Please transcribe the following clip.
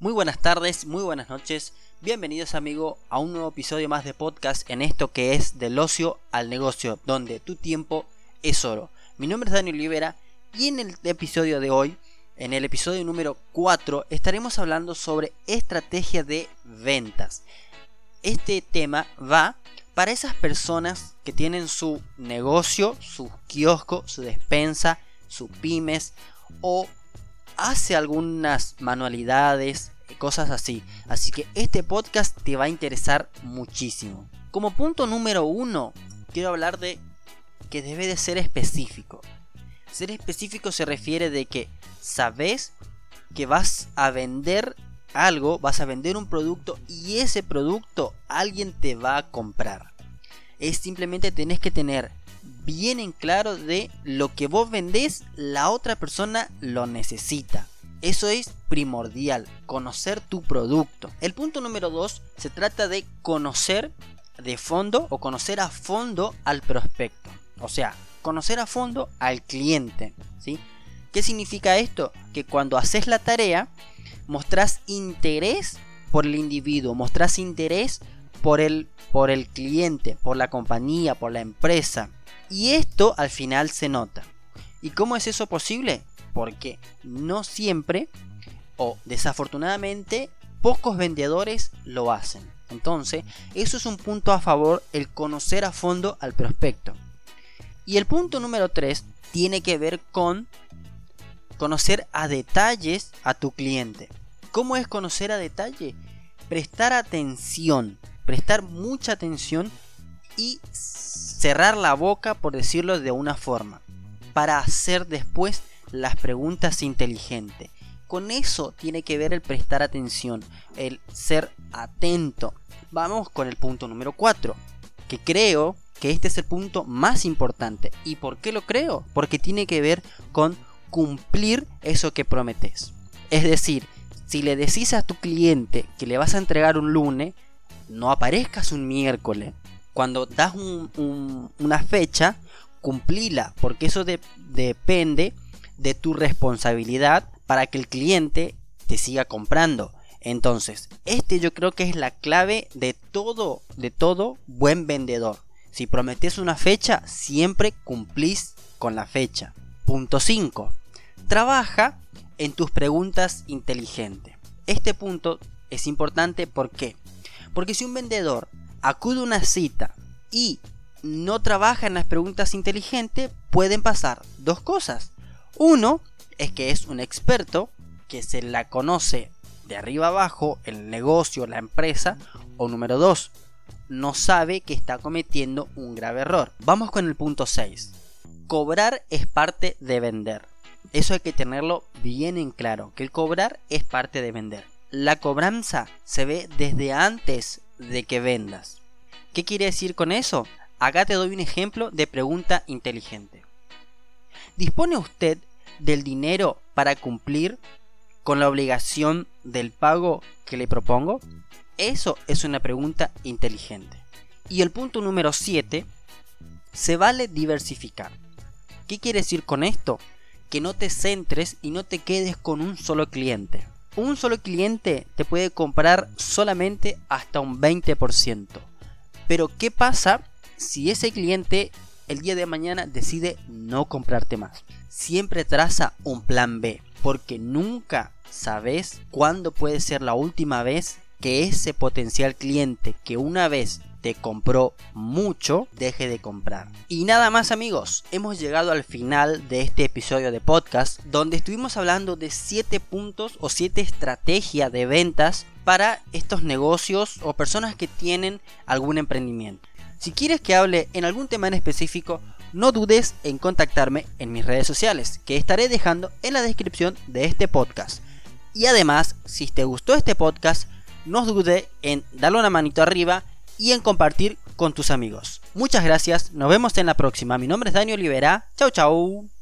Muy buenas tardes, muy buenas noches. Bienvenidos amigo a un nuevo episodio más de podcast en esto que es del ocio al negocio, donde tu tiempo es oro. Mi nombre es Daniel Olivera y en el episodio de hoy, en el episodio número 4, estaremos hablando sobre estrategia de ventas. Este tema va para esas personas que tienen su negocio, su kiosco, su despensa, su pymes o hace algunas manualidades, cosas así. Así que este podcast te va a interesar muchísimo. Como punto número uno, quiero hablar de que debe de ser específico. Ser específico se refiere de que sabes que vas a vender algo, vas a vender un producto y ese producto alguien te va a comprar. Es simplemente tenés que tener bien en claro de lo que vos vendés, la otra persona lo necesita. Eso es primordial, conocer tu producto. El punto número 2 se trata de conocer de fondo o conocer a fondo al prospecto. O sea, conocer a fondo al cliente. ¿sí? ¿Qué significa esto? Que cuando haces la tarea, mostrás interés por el individuo, mostrás interés por el, por el cliente, por la compañía, por la empresa. Y esto al final se nota. ¿Y cómo es eso posible? Porque no siempre, o desafortunadamente, pocos vendedores lo hacen. Entonces, eso es un punto a favor, el conocer a fondo al prospecto. Y el punto número 3 tiene que ver con conocer a detalles a tu cliente. ¿Cómo es conocer a detalle? Prestar atención, prestar mucha atención y cerrar la boca, por decirlo de una forma, para hacer después las preguntas inteligentes. Con eso tiene que ver el prestar atención, el ser atento. Vamos con el punto número 4, que creo que este es el punto más importante. ¿Y por qué lo creo? Porque tiene que ver con cumplir eso que prometes. Es decir, si le decís a tu cliente que le vas a entregar un lunes, no aparezcas un miércoles, cuando das una fecha, cumplila, porque eso depende de tu responsabilidad para que el cliente te siga comprando. Entonces, este yo creo que es la clave de todo, de todo buen vendedor. Si prometes una fecha, siempre cumplís con la fecha. Punto 5. Trabaja en tus preguntas inteligentes. Este punto es importante porque porque si un vendedor acude a una cita y no trabaja en las preguntas inteligentes, pueden pasar dos cosas. Uno es que es un experto que se la conoce de arriba abajo, el negocio, la empresa. O número dos, no sabe que está cometiendo un grave error. Vamos con el punto 6. Cobrar es parte de vender. Eso hay que tenerlo bien en claro, que el cobrar es parte de vender. La cobranza se ve desde antes de que vendas. ¿Qué quiere decir con eso? Acá te doy un ejemplo de pregunta inteligente. ¿Dispone usted del dinero para cumplir con la obligación del pago que le propongo? Eso es una pregunta inteligente. Y el punto número 7, se vale diversificar. ¿Qué quiere decir con esto? Que no te centres y no te quedes con un solo cliente un solo cliente te puede comprar solamente hasta un 20%. Pero ¿qué pasa si ese cliente el día de mañana decide no comprarte más? Siempre traza un plan B, porque nunca sabes cuándo puede ser la última vez que ese potencial cliente que una vez te compró mucho, deje de comprar. Y nada más amigos, hemos llegado al final de este episodio de podcast donde estuvimos hablando de 7 puntos o 7 estrategias de ventas para estos negocios o personas que tienen algún emprendimiento. Si quieres que hable en algún tema en específico, no dudes en contactarme en mis redes sociales, que estaré dejando en la descripción de este podcast. Y además, si te gustó este podcast, no dudes en darle una manito arriba y en compartir con tus amigos. Muchas gracias, nos vemos en la próxima. Mi nombre es Daniel Olivera. Chau chau.